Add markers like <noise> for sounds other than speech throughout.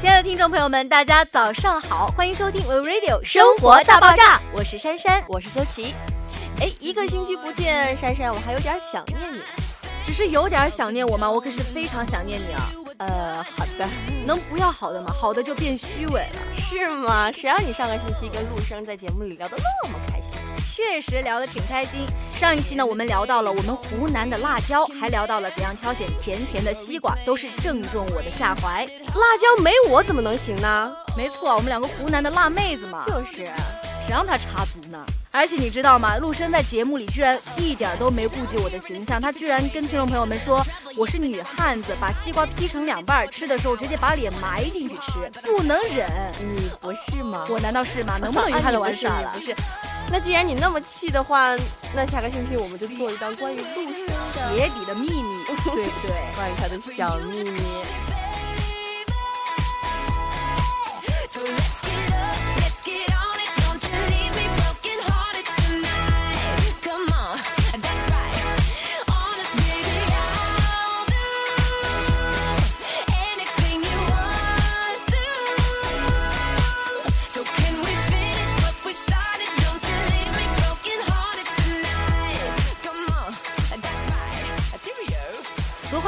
亲爱的听众朋友们，大家早上好，欢迎收听 We Radio 生活大爆炸，我是珊珊，我是周琦。哎，一个星期不见，珊珊，我还有点想念你。只是有点想念我吗？我可是非常想念你啊。呃，好的，能不要好的吗？好的就变虚伪了，是吗？谁让你上个星期跟陆生在节目里聊得那么开心？确实聊得挺开心。上一期呢，我们聊到了我们湖南的辣椒，还聊到了怎样挑选甜甜的西瓜，都是正中我的下怀。辣椒没我怎么能行呢？没错，我们两个湖南的辣妹子嘛。就是，谁让他插足呢？而且你知道吗？陆生在节目里居然一点都没顾及我的形象，他居然跟听众朋友们说我是女汉子，把西瓜劈成两半，吃的时候直接把脸埋进去吃，不能忍。<laughs> 你不是吗？我难道是吗？能不能他的玩耍了？不是。那既然你那么气的话，那下个星期我们就做一档关于陆生 <laughs> 鞋底的秘密，对不对？关于他的小秘密。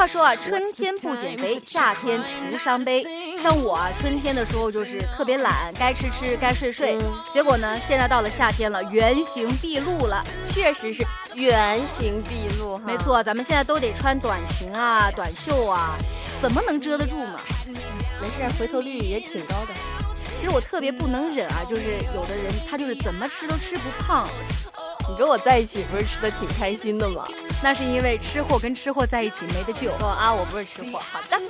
话说啊，春天不减肥，夏天徒伤悲。像我啊，春天的时候就是特别懒，该吃吃，该睡睡。结果呢，现在到了夏天了，原形毕露了，确实是原形毕露。没错，咱们现在都得穿短裙啊、短袖啊，怎么能遮得住嘛？没事，回头率也挺高的。其实我特别不能忍啊，就是有的人他就是怎么吃都吃不胖。你跟我在一起不是吃的挺开心的吗？那是因为吃货跟吃货在一起没得救。啊，我不是吃货。好的。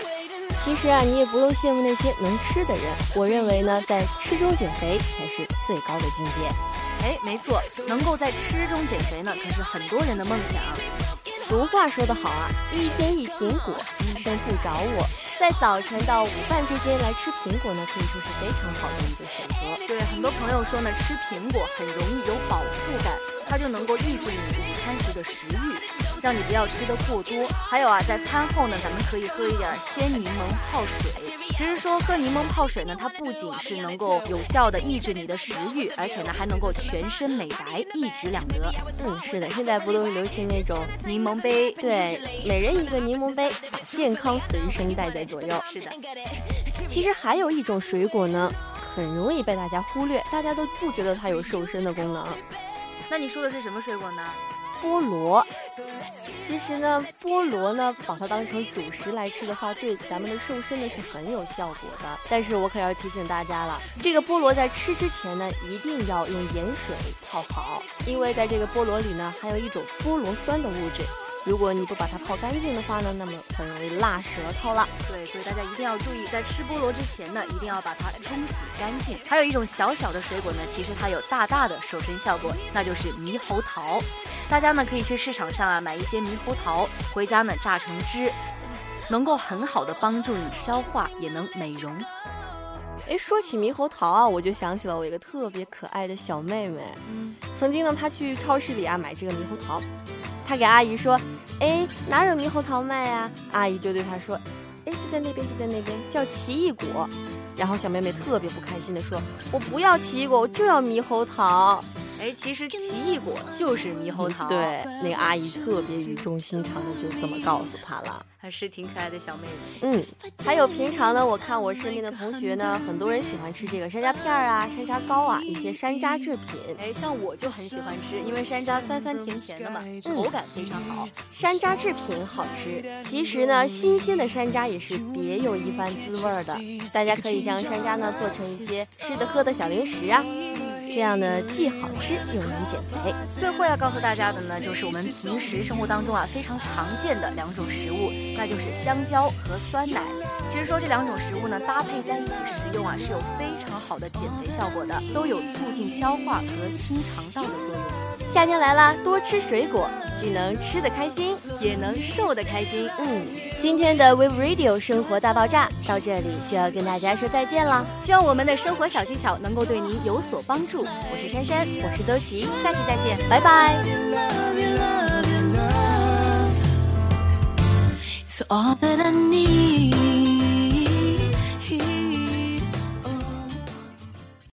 其实啊，你也不用羡慕那些能吃的人。我认为呢，在吃中减肥才是最高的境界。哎，没错，能够在吃中减肥呢，可是很多人的梦想。俗话说得好啊，一天一苹果，医生不找我。在早晨到午饭之间来吃苹果呢，可以说是非常好的一个选择。对，很多朋友说呢，吃苹果很容易有饱腹感。它就能够抑制你午餐时的食欲，让你不要吃的过多。还有啊，在餐后呢，咱们可以喝一点鲜柠檬泡水。其实说喝柠檬泡水呢，它不仅是能够有效的抑制你的食欲，而且呢还能够全身美白，一举两得。嗯，是的，现在不都是流行那种柠檬杯？对，每人一个柠檬杯，把健康随身带在左右。<laughs> 是的。其实还有一种水果呢，很容易被大家忽略，大家都不觉得它有瘦身的功能。那你说的是什么水果呢？菠萝。其实呢，菠萝呢，把它当成主食来吃的话，对咱们的瘦身呢是很有效果的。但是我可要提醒大家了，这个菠萝在吃之前呢，一定要用盐水泡好，因为在这个菠萝里呢，还有一种菠萝酸的物质。如果你不把它泡干净的话呢，那么很容易辣舌头了。对，所以大家一定要注意，在吃菠萝之前呢，一定要把它冲洗干净。还有一种小小的水果呢，其实它有大大的瘦身效果，那就是猕猴桃。大家呢可以去市场上啊买一些猕猴桃，回家呢榨成汁，能够很好的帮助你消化，也能美容。哎，说起猕猴桃啊，我就想起了我一个特别可爱的小妹妹。嗯，曾经呢，她去超市里啊买这个猕猴桃。她给阿姨说：“哎，哪有猕猴桃卖呀？”阿姨就对她说：“哎，就在那边，就在那边，叫奇异果。”然后小妹妹特别不开心的说：“我不要奇异果，我就要猕猴桃。”哎，其实奇异果就是猕猴桃。对，那个阿姨特别语重心长的就这么告诉他了。还是挺可爱的小妹妹。嗯，还有平常呢，我看我身边的同学呢，很多人喜欢吃这个山楂片儿啊、山楂糕啊，一些山楂制品。哎，像我就很喜欢吃，因为山楂酸酸甜甜的嘛，口感非常好。山楂制品好吃，其实呢，新鲜的山楂也是别有一番滋味的。大家可以将山楂呢做成一些吃的喝的小零食啊。这样呢，既好吃又能减肥。最后要告诉大家的呢，就是我们平时生活当中啊非常常见的两种食物，那就是香蕉和酸奶。其实说这两种食物呢搭配在一起食用啊，是有非常好的减肥效果的，都有促进消化和清肠道的作用。夏天来了，多吃水果，既能吃得开心，也能瘦得开心。嗯，今天的 Wave Radio 生活大爆炸到这里就要跟大家说再见了。希望我们的生活小技巧能够对您有所帮助。我是珊珊，我是周琦，下期再见，拜拜。So all that I need